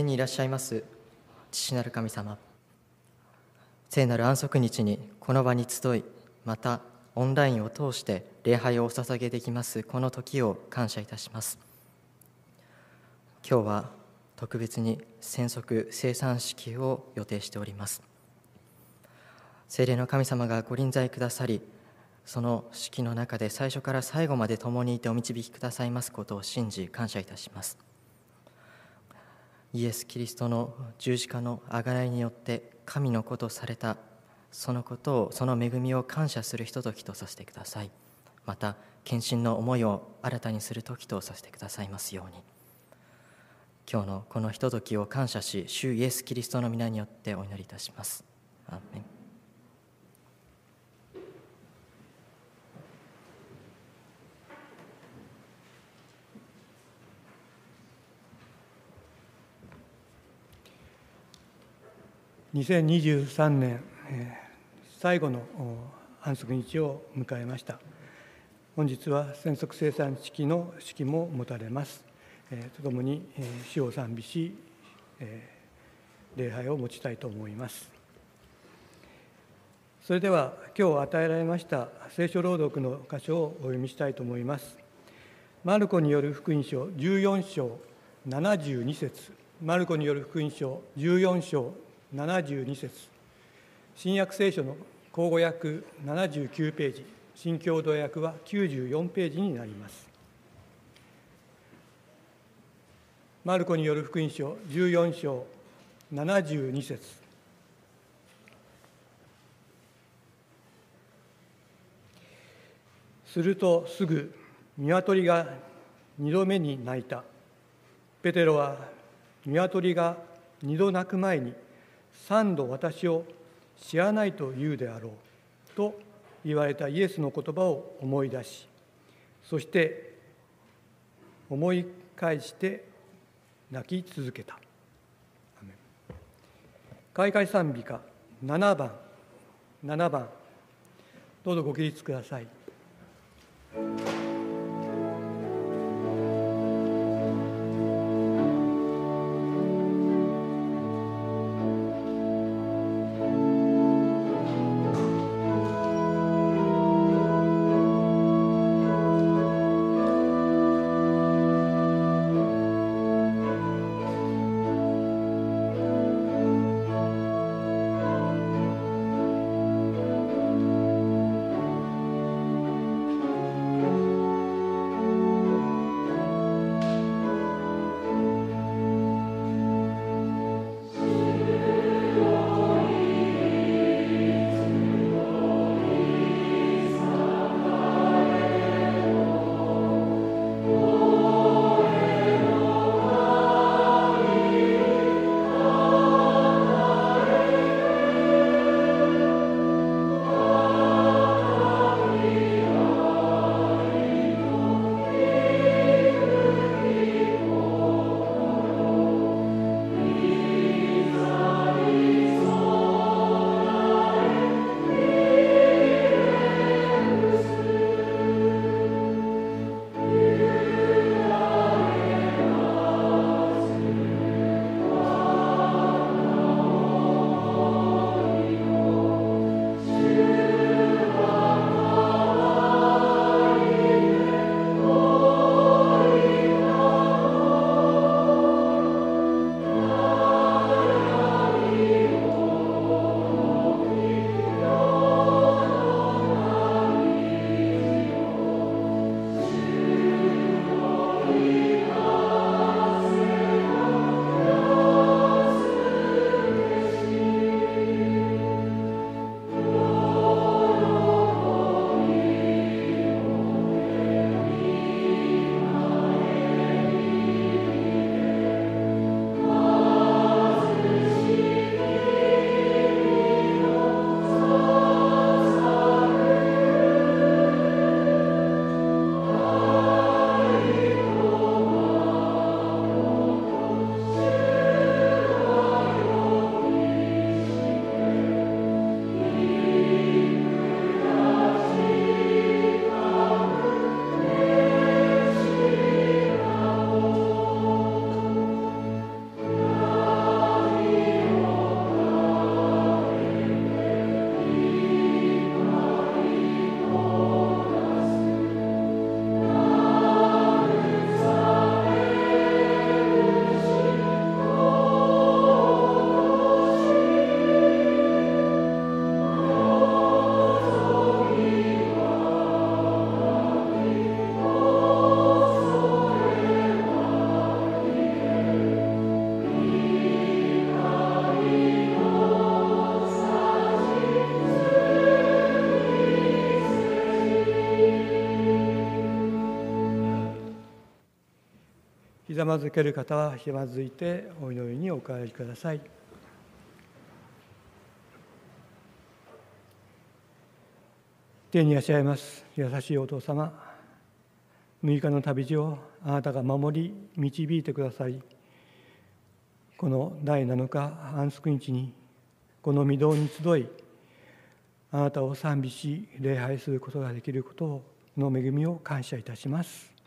天にいらっしゃいます父なる神様。聖なる安息日にこの場に集いまたオンラインを通して礼拝をお捧げできますこの時を感謝いたします。今日は特別に宣則生産式を予定しております。聖霊の神様がご臨在くださりその式の中で最初から最後まで共にいてお導きくださいますことを信じ感謝いたします。イエス・キリストの十字架のあがらいによって神の子とされたそのことをその恵みを感謝するひとときとさせてください。また献身の思いを新たにする時とさせてくださいますように。今日のこのひとときを感謝し主イエス・キリストの皆によってお祈りいたします。アーメン。2023年、え、最後の安息日を迎えました。本日は宣則生産式の式も持たれます、え、とともに、えー、死を賛美し、え、礼拝を持ちたいと思います。それでは今日与えられました聖書朗読の箇所をお読みしたいと思います。マルコによる福音書14章72節。マルコによる福音書14章72節。新約聖書の口語訳79ページ。新共同訳は94ページになります。マルコによる福音書14章72節。するとすぐ鶏が二度目に鳴いた。ペテロは鶏が二度鳴く前に三度私を知らないと言うであろうと言われたイエスの言葉を思い出しそして思い返して泣き続けた。開会賛美歌7番。7番。どうぞご起立ください。ざまずける方はひざまずいてお祈りにお帰りください。天にいらっしゃいます優しいお父様6日の旅路をあなたが守り導いてくださりこの第7日安息日にこの御堂に集いあなたを賛美し礼拝することができることの恵みを感謝いたします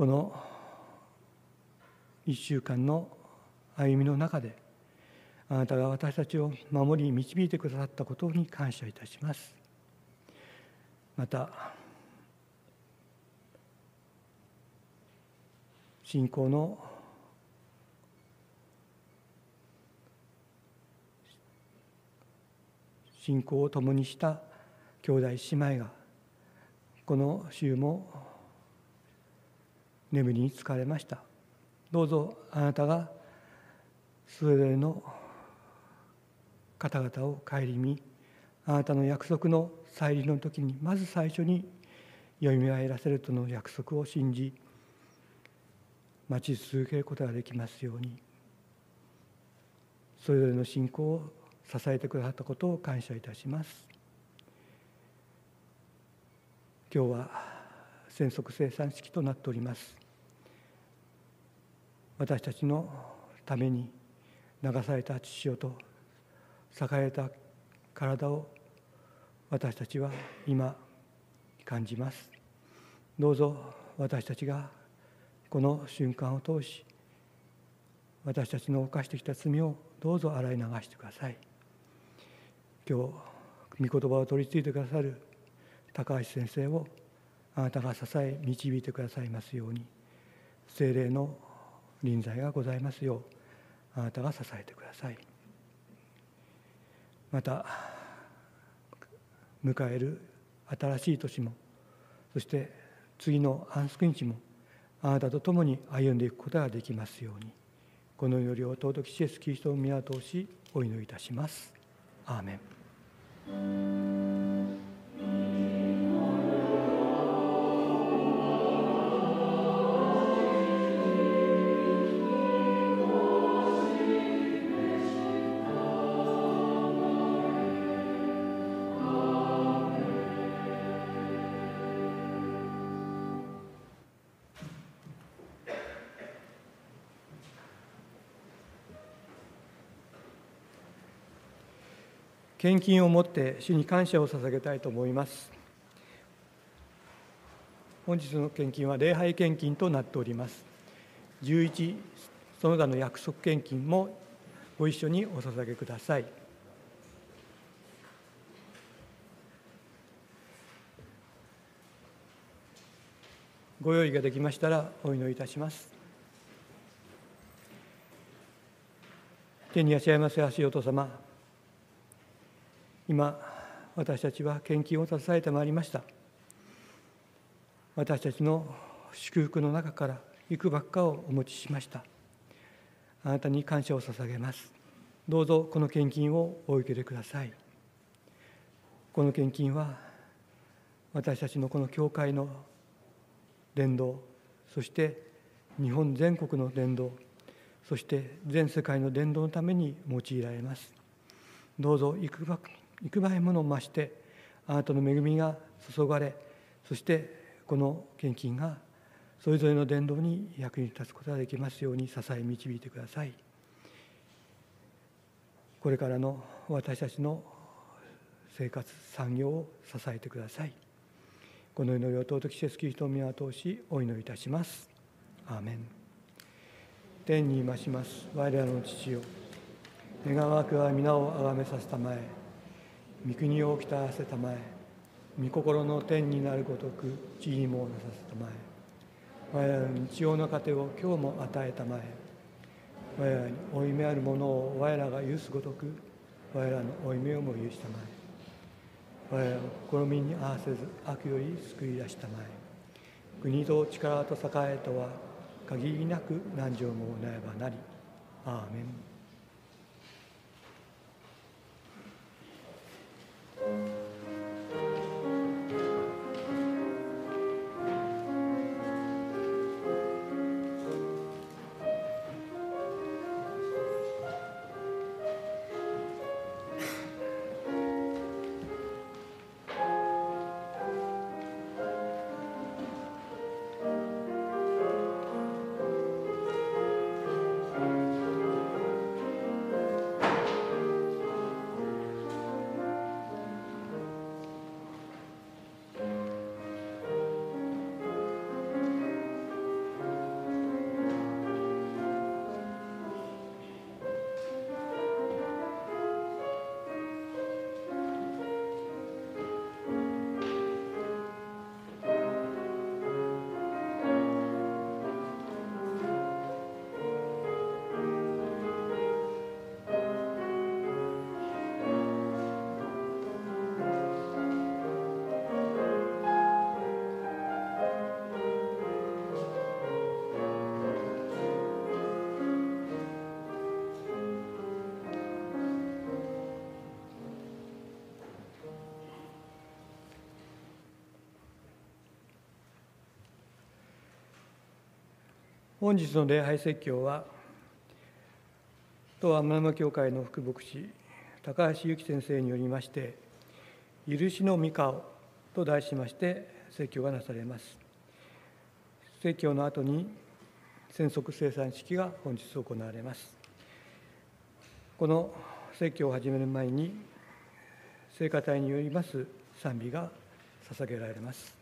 この1週間の歩みの中であなたが私たちを守り導いてくださったことに感謝いたします。また信仰の信仰を共にした兄弟姉妹がこの週も眠りに疲れました。どうぞあなたがそれぞれの方々を顧みあなたの約束の再臨の時にまず最初によみがえらせるとの約束を信じ待ち続けることができますようにそれぞれの信仰を支えてくださったことを感謝いたします。今日は宣則生産式となっております。私たちのために流された父親と栄えた体を私たちは今感じます。どうぞ私たちがこの瞬間を通し私たちの犯してきた罪をどうぞ洗い流してください。今日御言葉を取り次いでくださる高橋先生をあなたが支え導いてくださいますように。精霊の臨在がございますようあなたが支えてください。また迎える新しい年もそして次の安息日もあなたと共に歩んでいくことができますようにこの祈りを尊きシエスキリストの宮を通しお祈りいたします。アーメン。献金を持って主に感謝を捧げたいと思います。本日の献金は礼拝献金となっております。11その他の約束献金もご一緒にお捧げください。ご用意ができましたらお祈りいたします。天にいらっしゃいます足音様今私たちは献金を携えてまいりました。私たちの祝福の中からいくばっかをお持ちしました。あなたに感謝を捧げます。どうぞこの献金をお受けてください。この献金は私たちのこの教会の伝道そして日本全国の伝道そして全世界の伝道のために用いられます。どうぞいくば幾倍もの増してあなたの恵みが注がれそしてこの献金がそれぞれの伝道に役に立つことができますように支え導いてください。これからの私たちの生活産業を支えてください。この祈りを尊きシェスキリストのを通しお祈りいたします。アーメン。天にいまします我らの父よ。願わくは皆をあがめさせたまえ。御国をきたわせたまえ御心の天になるごとく地にもなさせたまえ我らの日曜の糧を今日も与えたまえ我らに負い目あるものを我らが許すごとく我らの負い目をも許したまえ我らの試みに合わせず悪より救い出したまえ国と力と栄えとは限りなく何条もなればなりアーメン。Thank you. 本日の礼拝説教は東天山教会の副牧師高橋由紀先生によりまして「許しの御顔」と題しまして説教がなされます。説教の後に宣則生産式が本日行われます。この説教を始める前に聖歌隊によります賛美が捧げられます。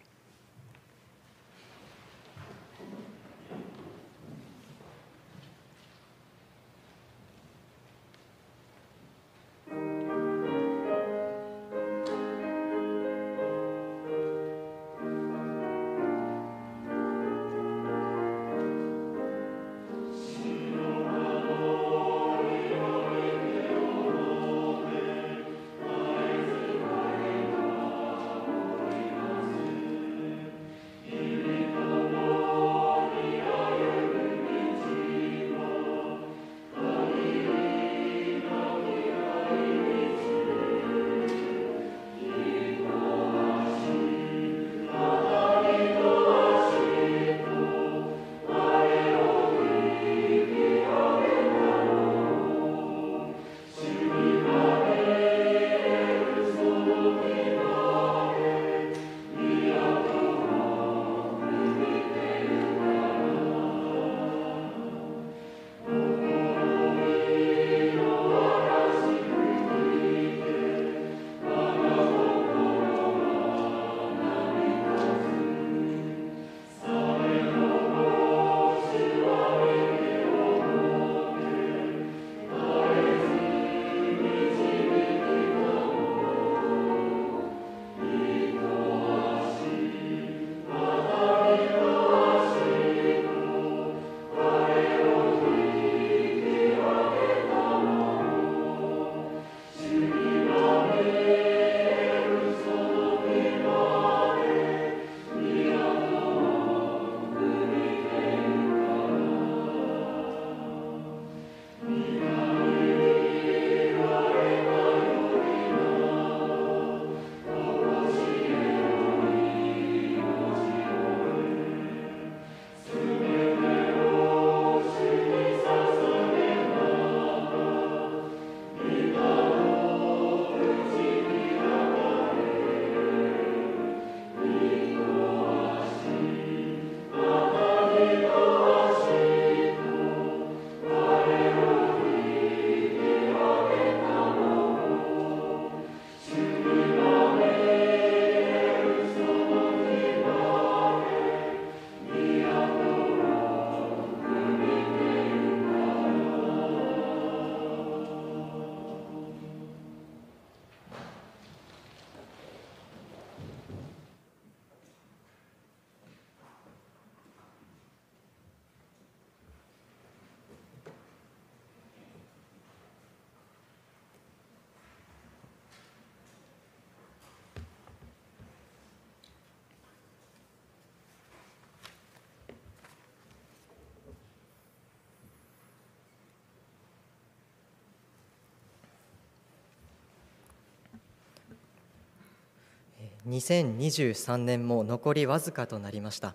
2023年も残りわずかとなりました。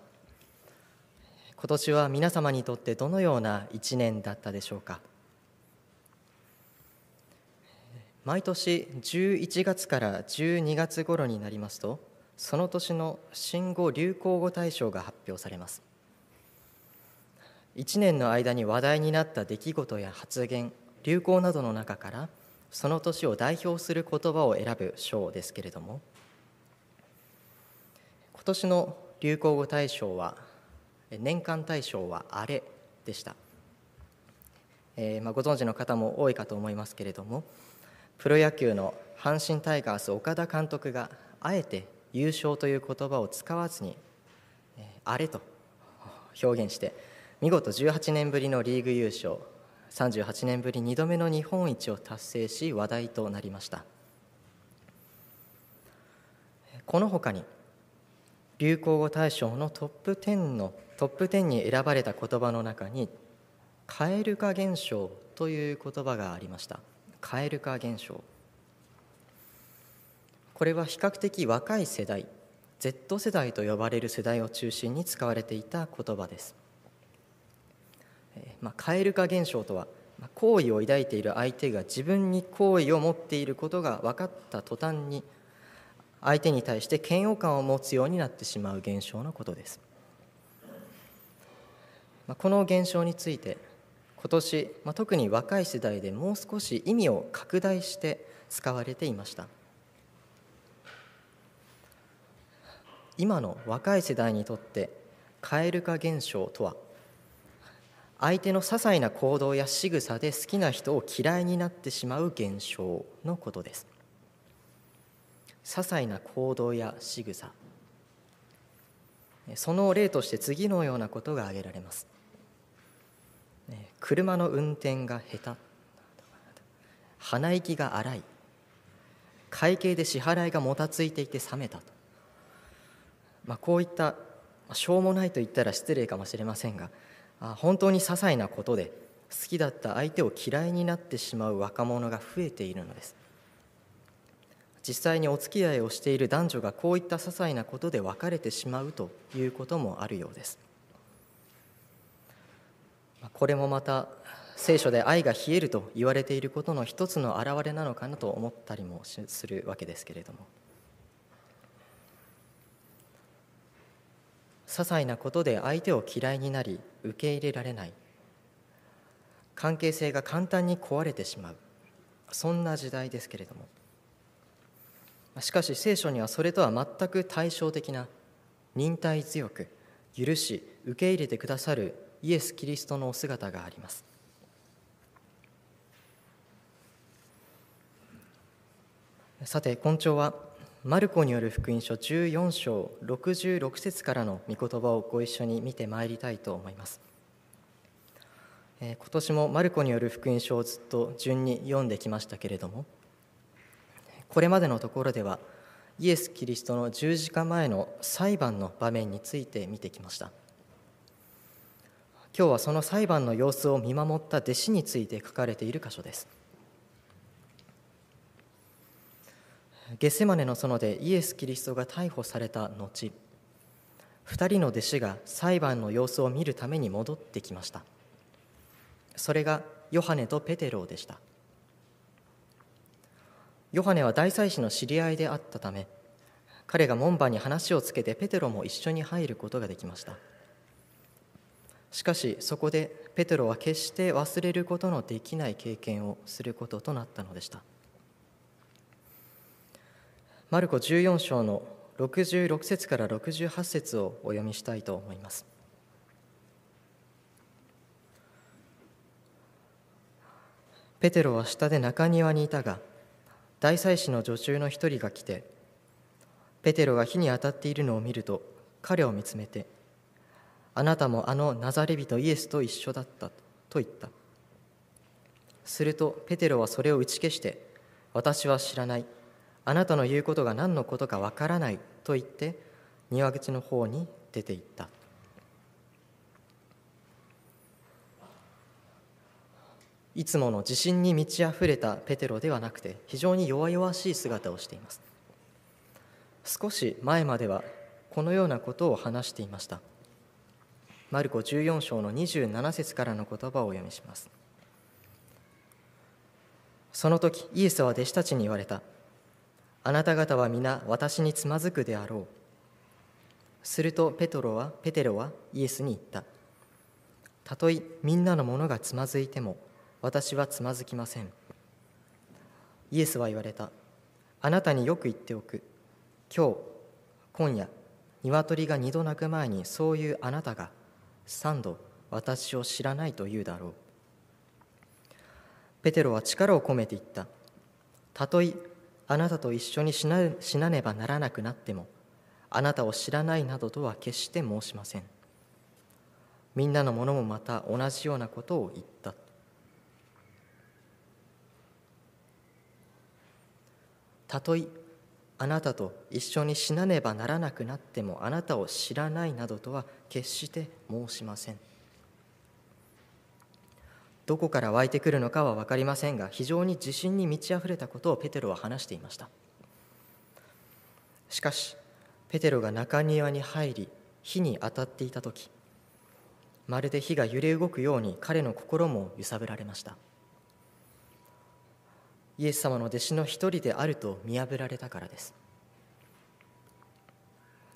今年は皆様にとってどのような一年だったでしょうか。毎年11月から12月頃になりますとその年の新語・流行語大賞が発表されます。1年の間に話題になった出来事や発言流行などの中からその年を代表する言葉を選ぶ賞ですけれども今年の流行語大賞は年間大賞はあれでした、えー、まあ、ご存知の方も多いかと思いますけれどもプロ野球の阪神タイガース岡田監督があえて優勝という言葉を使わずに、えー、あれと表現して見事18年ぶりのリーグ優勝38年ぶり2度目の日本一を達成し話題となりました。このほかに流行語大賞のトップ10のトップ10に選ばれた言葉の中に蛙化現象という言葉がありました。蛙化現象。これは比較的若い世代 Z 世代と呼ばれる世代を中心に使われていた言葉です。まあ、蛙化現象とは好意を抱いている相手が自分に好意を持っていることが分かった途端に相手に対して嫌悪感を持つようになってしまう現象のことです。この現象について今年、特に若い世代でもう少し意味を拡大して使われていました。今の若い世代にとって蛙化現象とは相手の些細な行動や仕草で好きな人を嫌いになってしまう現象のことです。些細な行動や仕草。その例として次のようなことが挙げられます。車の運転が下手。鼻息が荒い。会計で支払いがもたついていて冷めた。と、まあ、こういったしょうもないと言ったら失礼かもしれませんが本当に些細なことで好きだった相手を嫌いになってしまう若者が増えているのです。実際にお付き合いをしている男女がこういった些細なことで別れてしまうということもあるようです。これもまた聖書で愛が冷えると言われていることの一つの表れなのかなと思ったりもするわけですけれども。些細なことで相手を嫌いになり受け入れられない。関係性が簡単に壊れてしまう。そんな時代ですけれども。しかし聖書にはそれとは全く対照的な忍耐強く許し受け入れてくださるイエス・キリストのお姿がありますさて今朝はマルコによる福音書14章66節からの御言葉をご一緒に見てまいりたいと思います。え今年もマルコによる福音書をずっと順に読んできましたけれどもこれまでのところではイエス・キリストの十字架前の裁判の場面について見てきました。今日はその裁判の様子を見守った弟子について書かれている箇所です。ゲセマネの園でイエス・キリストが逮捕された後2人の弟子が裁判の様子を見るために戻ってきました。それがヨハネとペテロでした。ヨハネは大祭司の知り合いであったため彼が門番に話をつけてペテロも一緒に入ることができましたしかしそこでペテロは決して忘れることのできない経験をすることとなったのでしたマルコ14章の66節から68節をお読みしたいと思います。ペテロは下で中庭にいたが大祭司の女中の一人が来てペテロが火に当たっているのを見ると彼を見つめて「あなたもあのナザレ人イエスと一緒だった」と言った。するとペテロはそれを打ち消して「私は知らない」あなたの言うことが何のことかわからないと言って庭口の方に出て行った。いつもの自信に満ち溢れたペテロではなくて非常に弱々しい姿をしています少し前まではこのようなことを話していましたマルコ14章の27節からの言葉をお読みしますその時イエスは弟子たちに言われたあなた方は皆私につまずくであろう。するとペトロはペテロはイエスに言った。たとえみんなのものがつまずいても私はつまずきません。イエスは言われた。あなたによく言っておく。今日、今夜、鶏が二度鳴く前にそういうあなたが三度私を知らないと言うだろう。ペテロは力を込めて言った。たとえあなたと一緒に死な死なねばならなくなってもあなたを知らないなどとは決して申しませんみんなの者もまた同じようなことを言ったたとえあなたと一緒に死なねばならなくなってもあなたを知らないなどとは決して申しません。どこから湧いてくるのかは分かりませんが非常に自信に満ち溢れたことをペテロは話していました。しかしペテロが中庭に入り火に当たっていた時まるで火が揺れ動くように彼の心も揺さぶられました。イエス様の弟子の一人であると見破られたからです。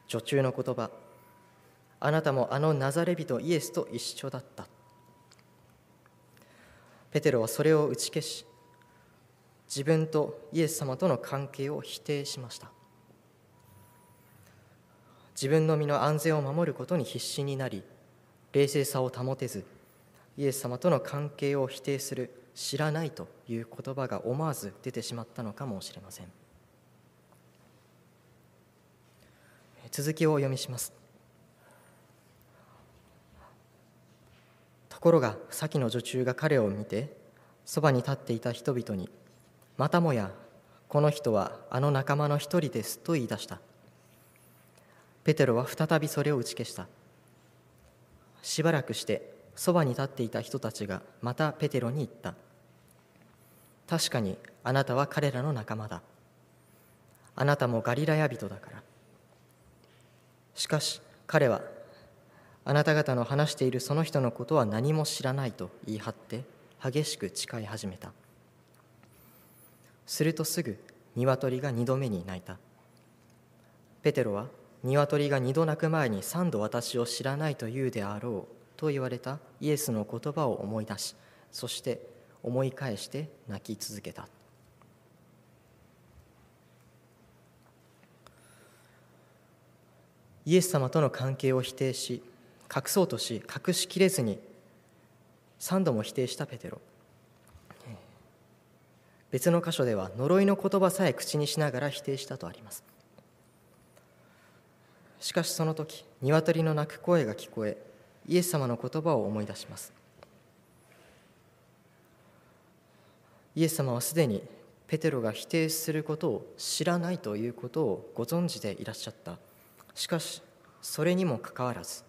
女中の言葉あなたもあのナザレ人イエスと一緒だった。ペテロはそれを打ち消し自分とイエス様との関係を否定しました。自分の身の安全を守ることに必死になり冷静さを保てずイエス様との関係を否定する知らないという言葉が思わず出てしまったのかもしれません。続きをお読みします。ところが先の女中が彼を見てそばに立っていた人々にまたもやこの人はあの仲間の一人ですと言い出した。ペテロは再びそれを打ち消した。しばらくしてそばに立っていた人たちがまたペテロに言った。確かにあなたは彼らの仲間だ。あなたもガリラヤ人だから。しかし彼はあなた方の話しているその人のことは何も知らないと言い張って激しく誓い始めた。するとすぐ鶏が二度目に鳴いた。ペテロは鶏が二度鳴く前に三度私を知らないと言うであろうと言われたイエスの言葉を思い出しそして思い返して泣き続けた。イエス様との関係を否定し隠そうとし隠しきれずに三度も否定したペテロ。別の箇所では呪いの言葉さえ口にしながら否定したとあります。しかしその時鶏の鳴く声が聞こえイエス様の言葉を思い出します。イエス様はすでにペテロが否定することを知らないということをご存知でいらっしゃった。しかしそれにもかかわらず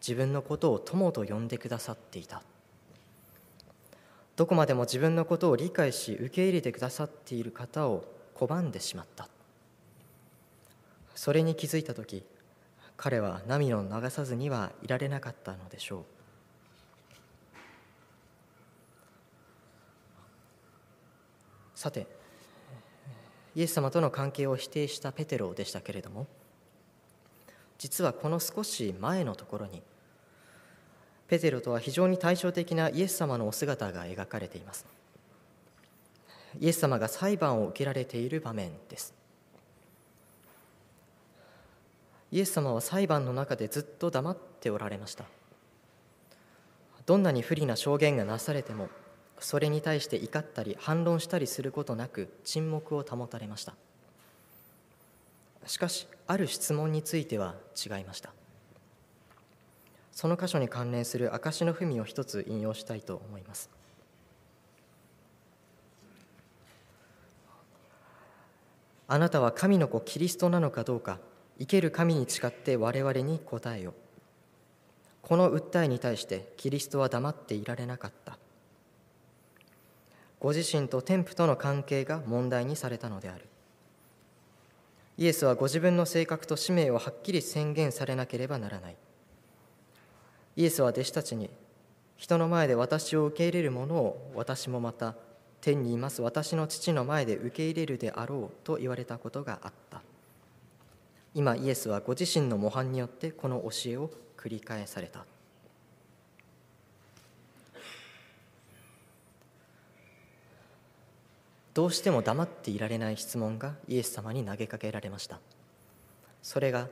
自分のことを友と呼んでくださっていた。どこまでも自分のことを理解し受け入れてくださっている方を拒んでしまった。それに気づいた時彼は涙を流さずにはいられなかったのでしょう。さてイエス様との関係を否定したペテロでしたけれども実はこの少し前のところにペテロとは非常に対照的なイエス様のお姿が描かれています。イエス様が裁判を受けられている場面です。イエス様は裁判の中でずっと黙っておられました。どんなに不利な証言がなされてもそれに対して怒ったり反論したりすることなく沈黙を保たれました。しかしある質問については違いました。その箇所に関連する証の文を一つ引用したいと思います。あなたは神の子キリストなのかどうか生ける神に誓って我々に答えよこの訴えに対してキリストは黙っていられなかった。ご自身と天父との関係が問題にされたのである。イエスはご自分の性格と使命をはっきり宣言されなければならない。イエスは弟子たちに人の前で私を受け入れるものを私もまた天にいます。私の父の前で受け入れるであろうと言われたことがあった。今イエスはご自身の模範によってこの教えを繰り返された。どうしても黙っていられない質問がイエス様に投げかけられました。それが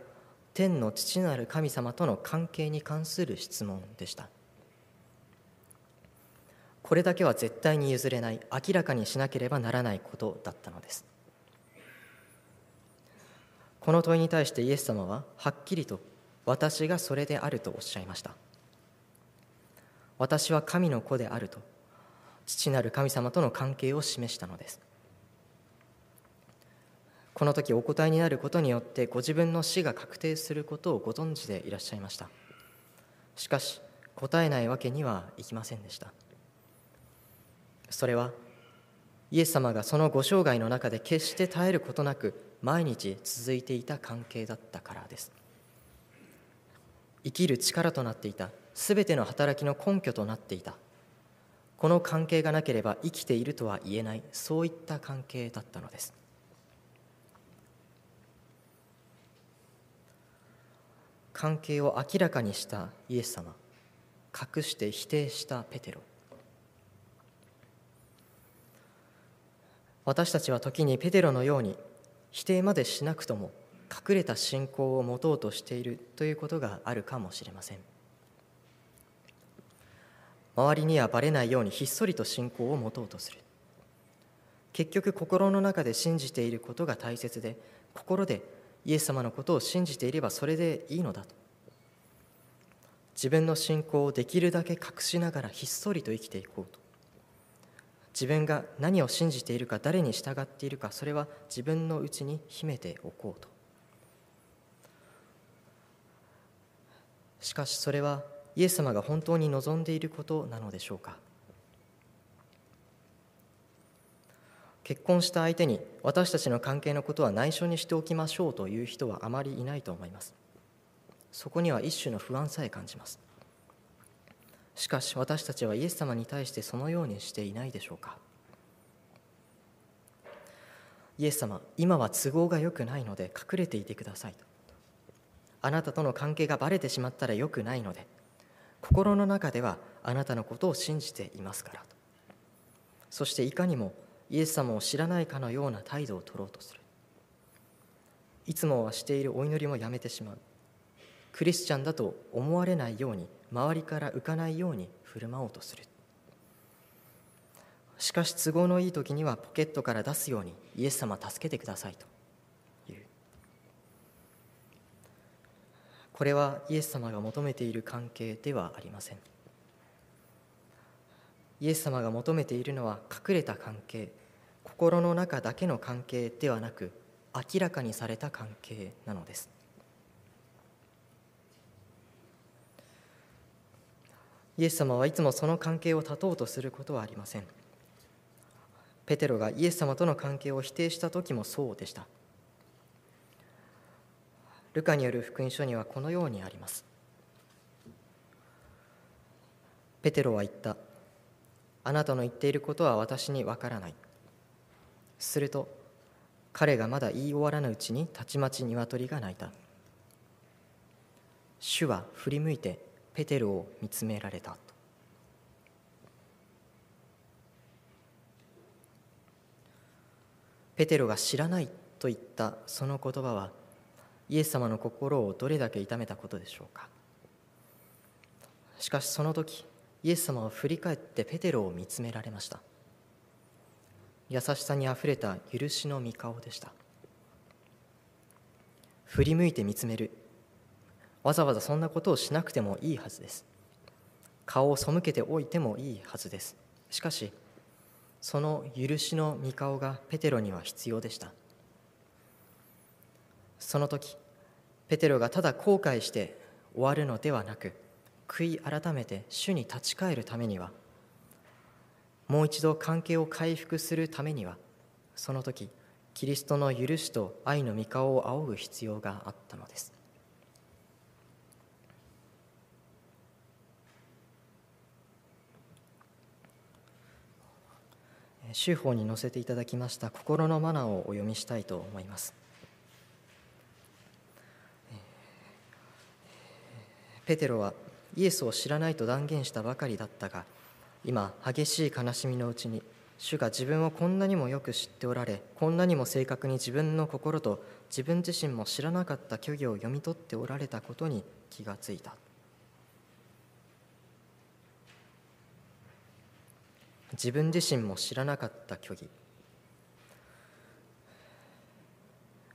天の父なる神様との関係に関する質問でした。これだけは絶対に譲れない明らかにしなければならないことだったのです。この問いに対してイエス様ははっきりと私がそれであるとおっしゃいました。私は神の子であると父なる神様との関係を示したのです。この時お答えになることによってご自分の死が確定することをご存知でいらっしゃいました。しかし答えないわけにはいきませんでした。それはイエス様がそのご生涯の中で決して絶えることなく毎日続いていた関係だったからです。生きる力となっていたすべての働きの根拠となっていたこの関係がなければ生きているとは言えない。そういった関係だったのです。関係を明らかにしたイエス様。隠して否定したペテロ。私たちは時にペテロのように否定までしなくとも隠れた信仰を持とうとしているということがあるかもしれません。周りにはばれないようにひっそりと信仰を持とうとする。結局心の中で信じていることが大切で心でイエス様のことを信じていればそれでいいのだと。自分の信仰をできるだけ隠しながらひっそりと生きていこうと。自分が何を信じているか誰に従っているかそれは自分のうちに秘めておこうと。しかしそれはイエス様が本当に望んでいることなのでしょうか？結婚した相手に私たちの関係のことは内緒にしておきましょうという人はあまりいないと思います。そこには一種の不安さえ感じます。しかし私たちはイエス様に対してそのようにしていないでしょうか？イエス様今は都合が良くないので隠れていてくださいと。あなたとの関係がばれてしまったら良くないので。心の中ではあなたのことを信じていますからと。そしていかにもイエス様を知らないかのような態度を取ろうとする。いつもはしているお祈りもやめてしまう。クリスチャンだと思われないように周りから浮かないように振る舞おうとする。しかし都合のいい時にはポケットから出すようにイエス様助けてくださいというこれはイエス様が求めている関係ではありません。イエス様が求めているのは隠れた関係心の中だけの関係ではなく明らかにされた関係なのです。イエス様はいつもその関係を断とうとすることはありません。ペテロがイエス様との関係を否定した時もそうでした。ルカによる福音書にはこのようにあります。ペテロは言った。あなたの言っていることは私にわからない。すると彼がまだ言い終わらぬうちにたちまち鶏が鳴いた。主は振り向いてペテロを見つめられた。ペテロが知らないと言ったその言葉はイエス様の心をどれだけ痛めたことでしょうか？しかしその時イエス様は振り返ってペテロを見つめられました。優しさにあふれた許しの御顔でした。振り向いて見つめる。わざわざそんなことをしなくてもいいはずです。顔を背けておいてもいいはずです。しかしその許しの御顔がペテロには必要でした。その時ペテロがただ後悔して終わるのではなく悔い改めて主に立ち返るためにはもう一度関係を回復するためにはその時キリストの許しと愛の御顔を仰ぐ必要があったのです。修法に載せていただきました心のマナーをお読みしたいと思います。ペテロはイエスを知らないと断言したばかりだったが今激しい悲しみのうちに主が自分をこんなにもよく知っておられこんなにも正確に自分の心と自分自身も知らなかった虚偽を読み取っておられたことに気がついた。自分自身も知らなかった虚偽。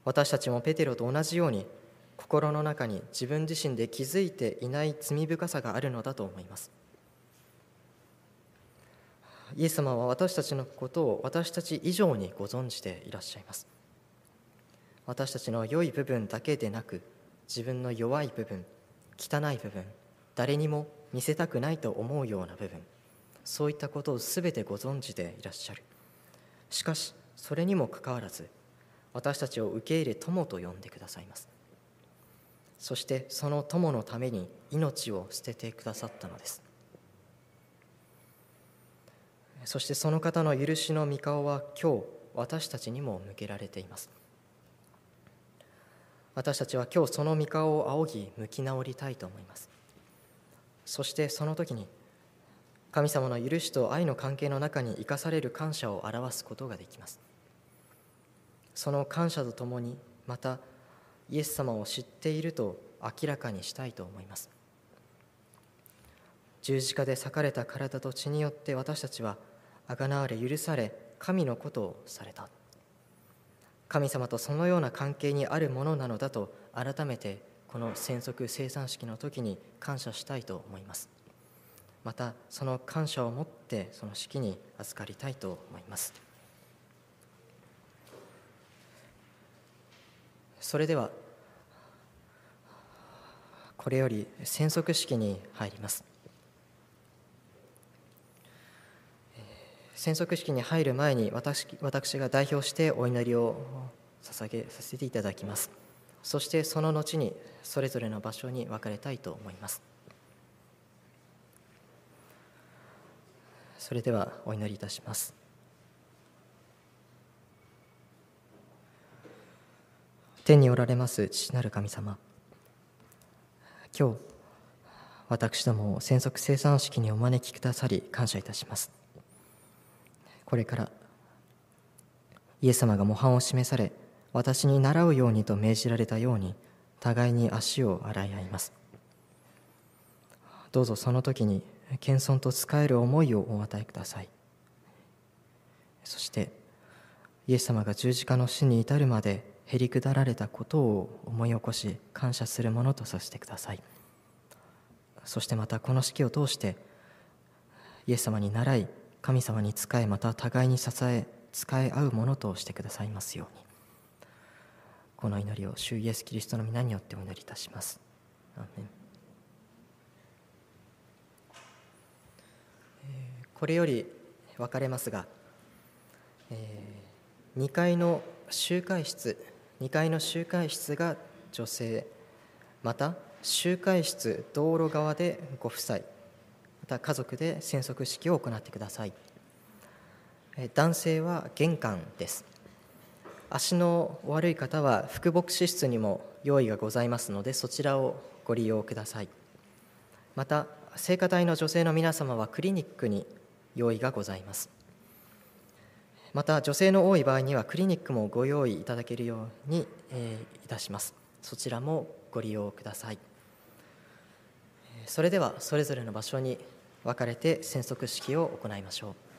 私たちもペテロと同じように心の中に自分自身で気づいていない罪深さがあるのだと思います。イエス様は私たちのことを私たち以上にご存知でいらっしゃいます。私たちの良い部分だけでなく自分の弱い部分汚い部分誰にも見せたくないと思うような部分そういったことを全てご存知でいらっしゃる。しかしそれにもかかわらず私たちを受け入れ友と呼んでくださいます。そしてその友のために命を捨ててくださったのです。そしてその方の許しの御顔は今日私たちにも向けられています。私たちは今日その御顔を仰ぎ向き直りたいと思います。そしてその時に神様の許しと愛の関係の中に生かされる感謝を表すことができます。その感謝とともにまたイエス様を知っていると明らかにしたいと思います。十字架で裂かれた体と血によって私たちはあがなわれ許され神のことをされた。神様とそのような関係にあるものなのだと改めてこの戦則生産式の時に感謝したいと思います。またその感謝を持ってその式に預かりたいと思います。それではこれより宣則式に入ります。宣則式に入る前に私私が代表してお祈りを捧げさせていただきます。そしてその後にそれぞれの場所に分かれたいと思います。それではお祈りいたします。天におられます父なる神様。今日私どもを戦則生産式にお招きくださり感謝いたします。これからイエス様が模範を示され私に習うようにと命じられたように互いに足を洗い合います。どうぞその時に謙遜と使える思いをお与えください。そしてイエス様が十字架の死に至るまでへり下られたことを思い起こし感謝するものとさせてください。そしてまたこの式を通してイエス様に倣い神様に仕えまた互いに支え使え合うものとしてくださいますように。この祈りを主イエス・キリストの皆によってお祈りいたします。アメン。これより分かれますが、えー、2階の集会室2階の集会室が女性また集会室道路側でご夫妻また家族で宣則式を行ってください。男性は玄関です。足の悪い方は副牧師室にも用意がございますのでそちらをご利用ください。また聖歌隊の女性の皆様はクリニックに用意がございます。また女性の多い場合にはクリニックもご用意いただけるように、えー、いたします。そちらもご利用ください。それではそれぞれの場所に分かれて宣則式を行いましょう。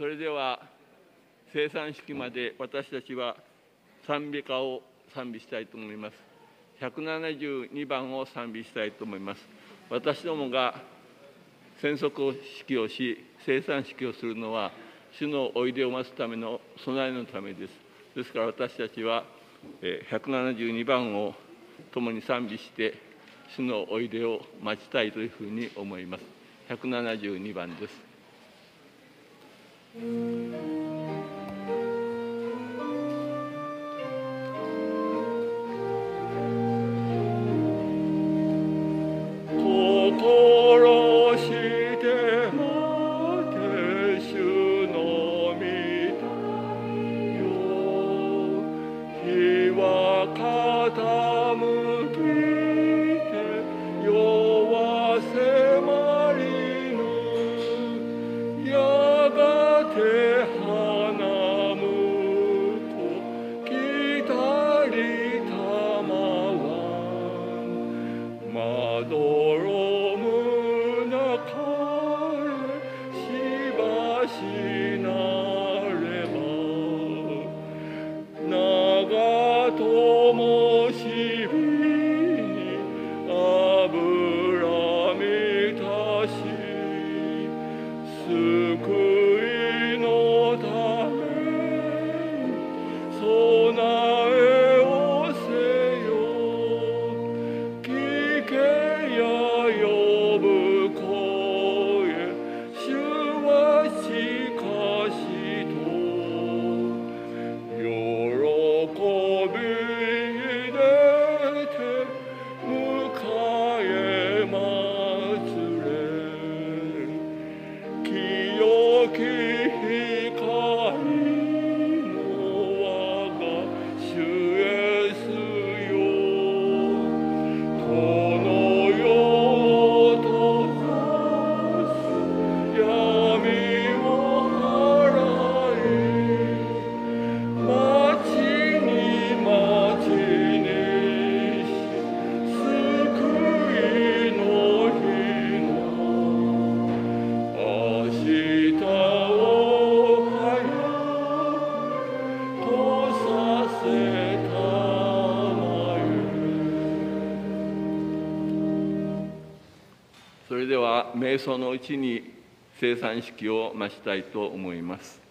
それでは生産式まで私たちは賛美歌を賛美したいと思います。172番を賛美したいと思います。私どもが宣測式をし生産式をするのは主のおいでを待つための備えのためです。ですから私たちは172番を共に賛美して主のおいでを待ちたいというふうに思います。172番です。Música そのうちに生産式を増したいと思います。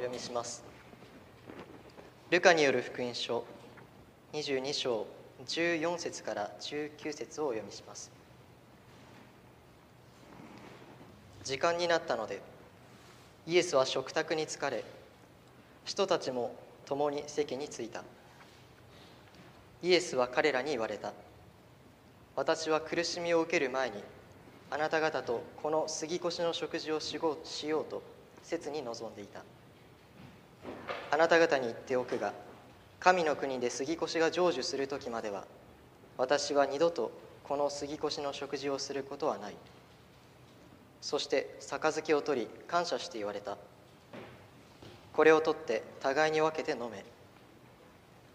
読みします。ルカによる福音書22章14節から19節をお読みします。時間になったのでイエスは食卓に疲れ人たちも共に席に着いた。イエスは彼らに言われた。私は苦しみを受ける前にあなた方とこの杉越の食事をしようと切に望んでいた。あなた方に言っておくが神の国で杉越が成就する時までは私は二度とこの杉越の食事をすることはない。そして杯を取り感謝して言われた。これを取って互いに分けて飲め。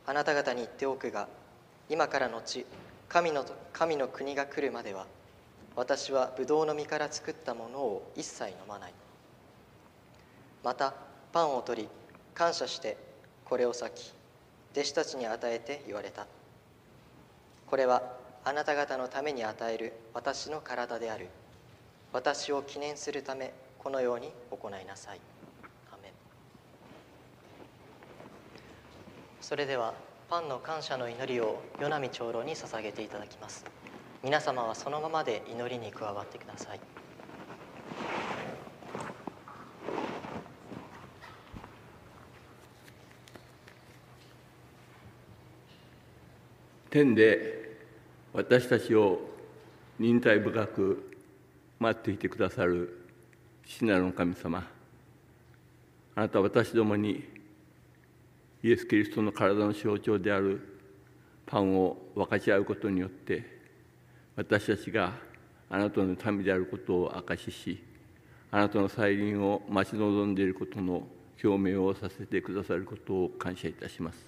あなた方に言っておくが今から後神の神の国が来るまでは私はブドウの実から作ったものを一切飲まない。またパンを取り感謝してこれを裂き弟子たちに与えて言われた。これはあなた方のために与える私の体である。私を記念するためこのように行いなさい。アメン。それではパンの感謝の祈りを与波長老に捧げていただきます。皆様はそのままで祈りに加わってください。天で私たちを忍耐深く待っていてくださる父なる神様。あなたは私どもにイエス・キリストの体の象徴であるパンを分かち合うことによって私たちがあなたの民であることを証ししあなたの再臨を待ち望んでいることの表明をさせてくださることを感謝いたします。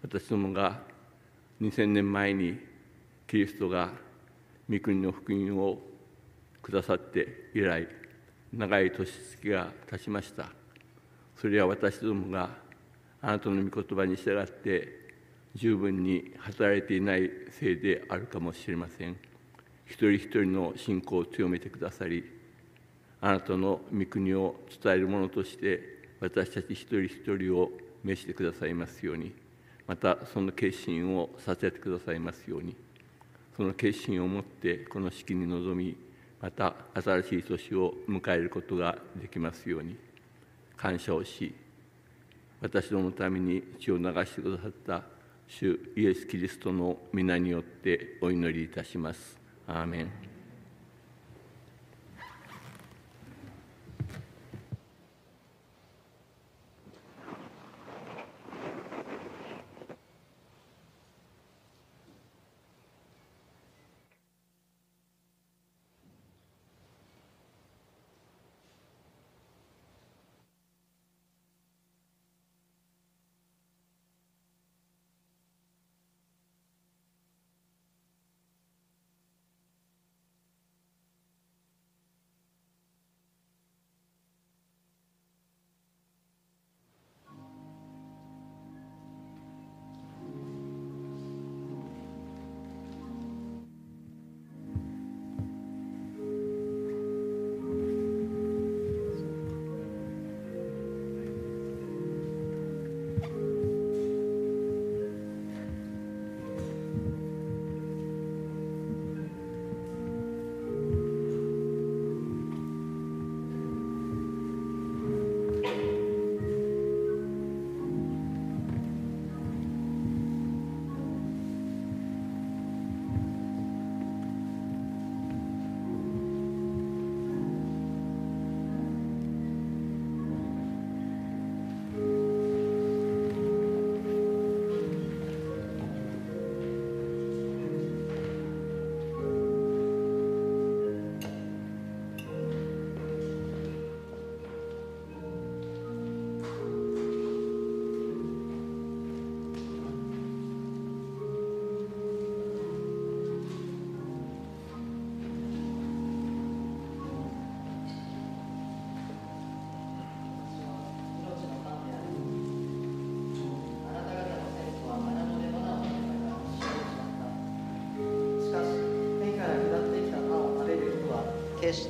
私どもが2000年前にキリストが御国の福音をくださって以来長い年月が経ちました。それは私どもがあなたの御言葉に従って十分に働いていないせいであるかもしれません。一人一人の信仰を強めてくださりあなたの御国を伝えるものとして私たち一人一人を召してくださいますように。またその決心をさせてくださいますように。その決心を持ってこの式に臨みまた新しい年を迎えることができますように。感謝をし私どものために血を流してくださった主イエス・キリストの皆によってお祈りいたします。アーメン。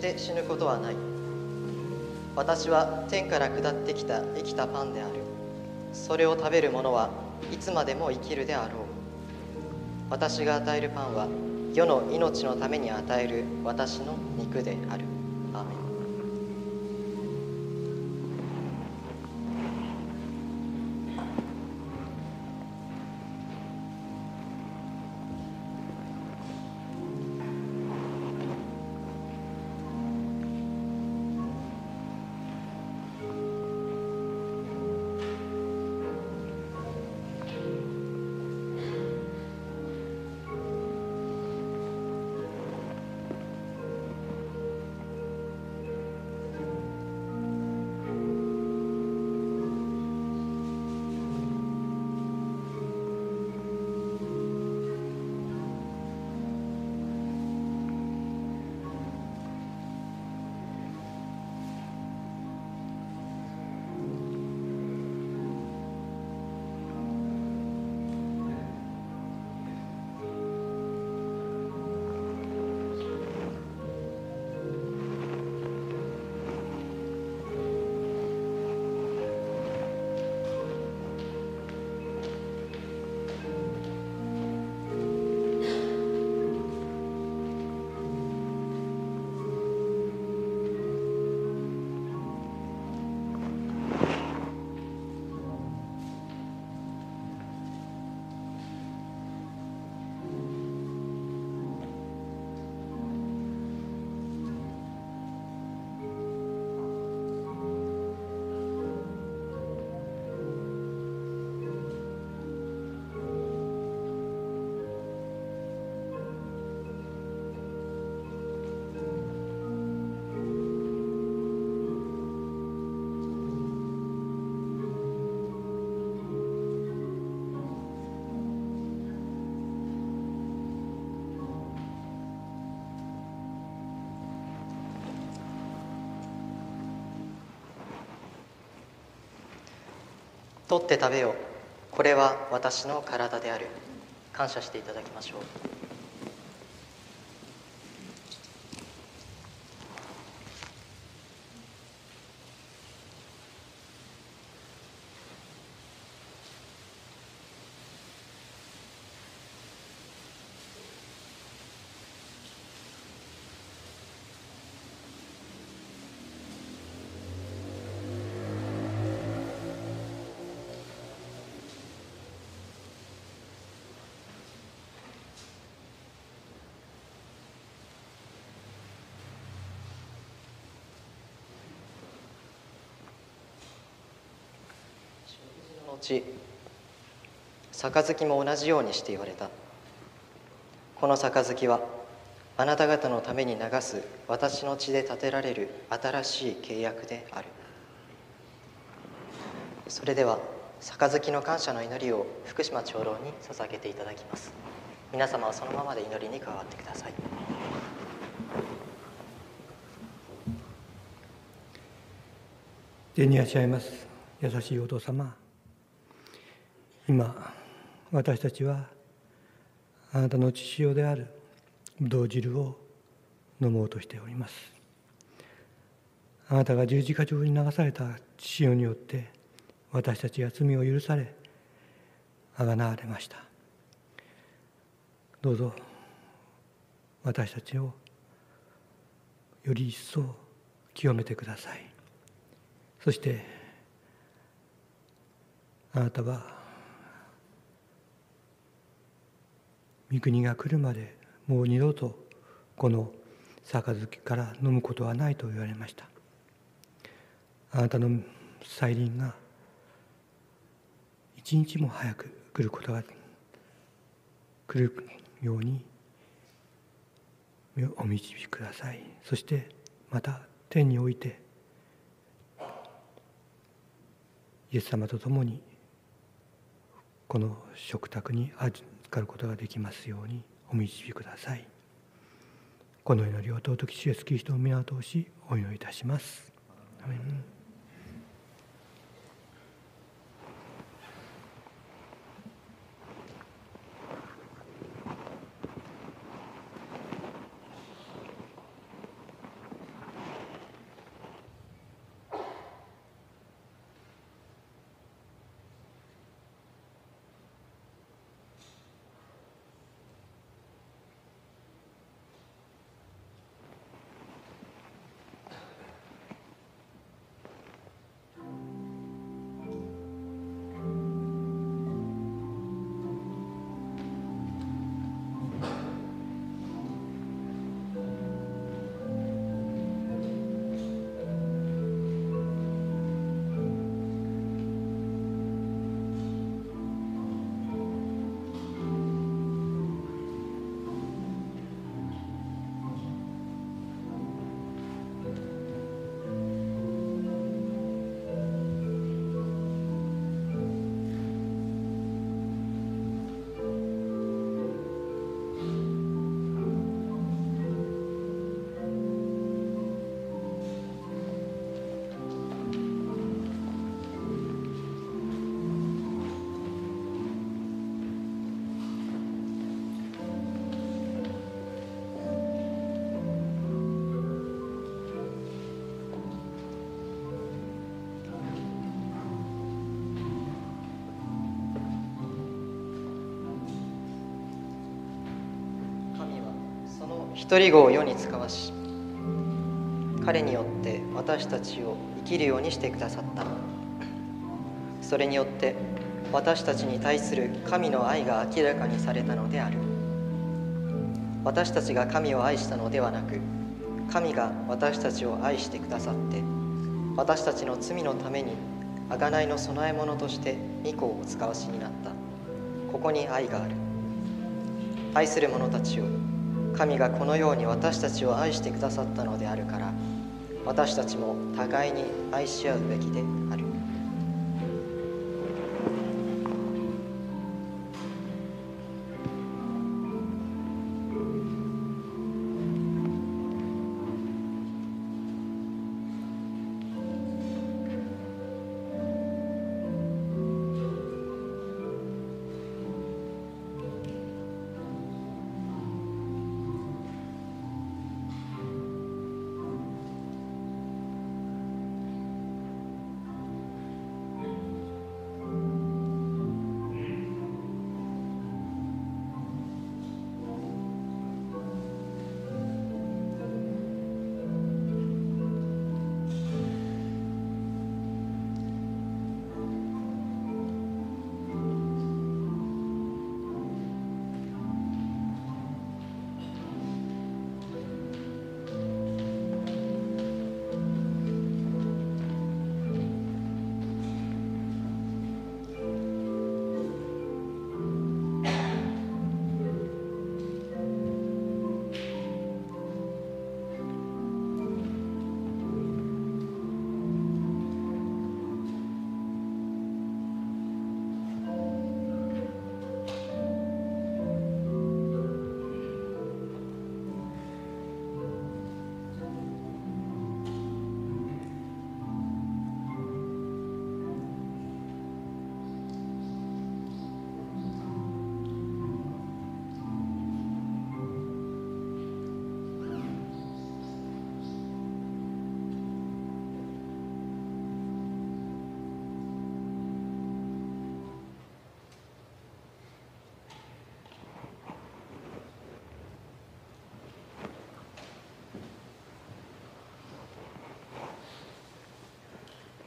して死ぬことはない。私は天から下ってきた生きたパンである。それを食べる者はいつまでも生きるであろう。私が与えるパンは世の命のために与える私の肉である。取って食べよこれは私の体である。感謝していただきましょう後杯も同じようにして言われた。この杯はあなた方のために流す私の血で建てられる新しい契約である。それでは杯の感謝の祈りを福島長老に捧げていただきます。皆様はそのままで祈りに加わってください。天にいらっしゃいます。優しいお父様。今私たちはあなたの血潮であるぶどう汁を飲もうとしております。あなたが十字架上に流された血潮によって私たちは罪を許されあがなわれました。どうぞ私たちをより一層清めてください。そしてあなたは御国が来るまでもう二度とこの杯から飲むことはないと言われました。あなたの再臨が一日も早く来ることが来るようにお導きください。そしてまた天においてイエス様と共にこの食卓に預かることができますようにお導きください。この祈りを尊き主イエスキリストの皆を通しお祈りいたします。一人子を世に使わし彼によって私たちを生きるようにしてくださった。それによって私たちに対する神の愛が明らかにされたのである。私たちが神を愛したのではなく神が私たちを愛してくださって私たちの罪のために贖いの供え物として御子をお使わしになった。ここに愛がある。愛する者たちを神がこのように私たちを愛してくださったのであるから私たちも互いに愛し合うべきで。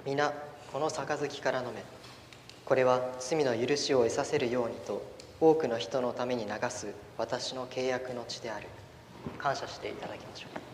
皆この杯から飲め。これは罪の許しを得させるようにと多くの人のために流す私の契約の地である。感謝していただきましょう。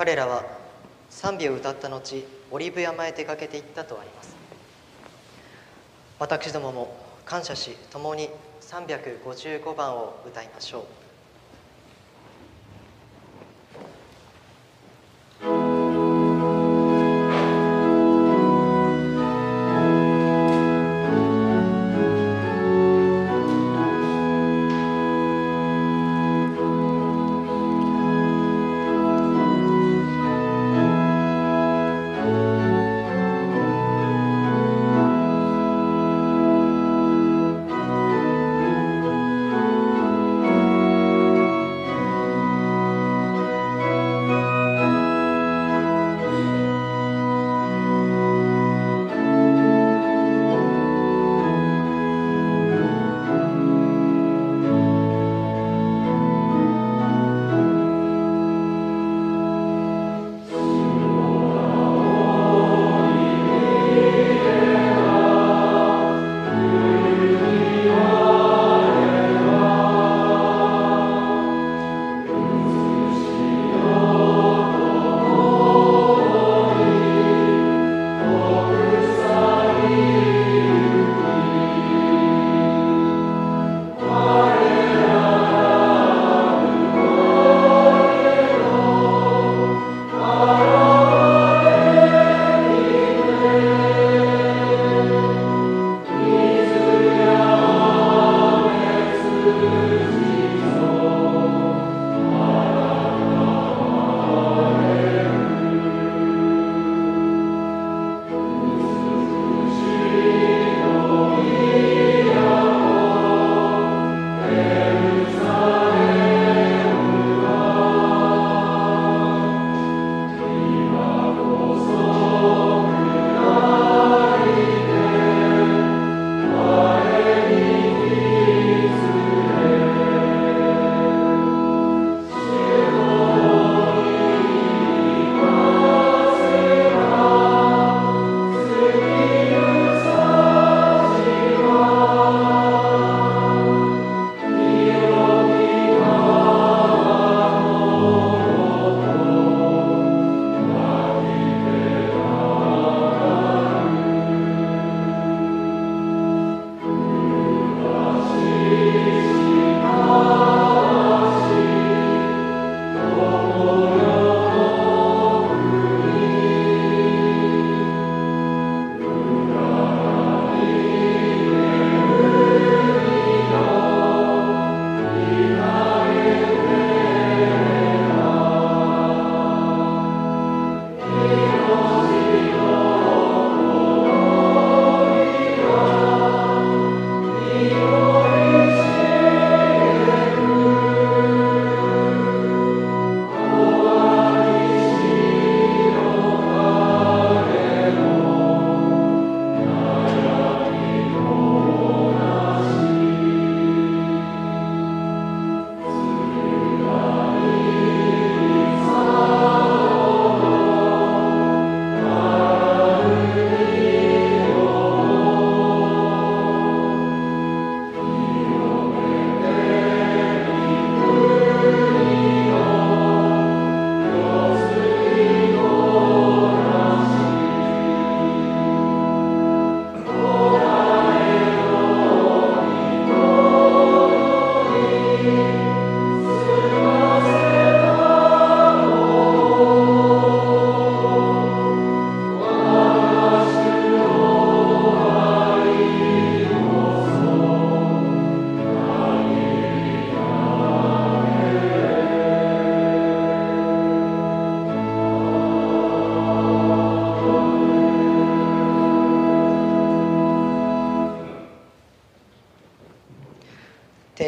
彼らは賛美を歌った後オリーブ山へ出かけていったとあります。私どもも感謝し共に355番を歌いましょう。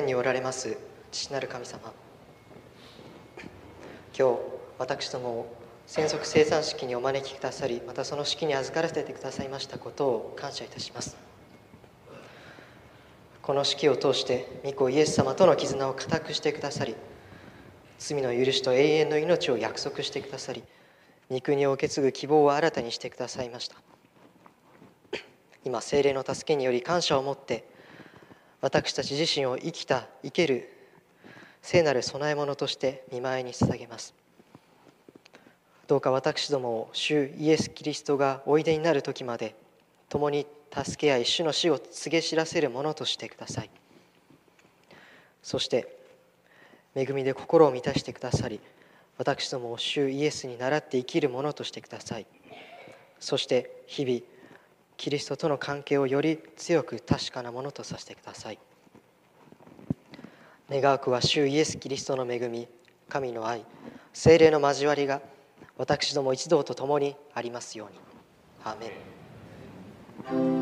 天におられます父なる神様。今日私どもを専属生産式にお招きくださりまたその式に預からせてくださいましたことを感謝いたします。この式を通して御子イエス様との絆を固くしてくださり罪の許しと永遠の命を約束してくださり御国を受け継ぐ希望を新たにしてくださいました。今精霊の助けにより感謝を持って私たち自身を生きた生ける聖なる供え物として見舞いに捧げます。どうか私どもを主イエス・キリストがおいでになる時まで共に助け合い主の死を告げ知らせるものとしてください。そして恵みで心を満たしてくださり私どもを主イエスに倣って生きるものとしてください。そして日々キリストとの関係をより強く確かなものとさせてください願わくは主イエス・キリストの恵み神の愛精霊の交わりが私ども一同と共にありますように。アーメン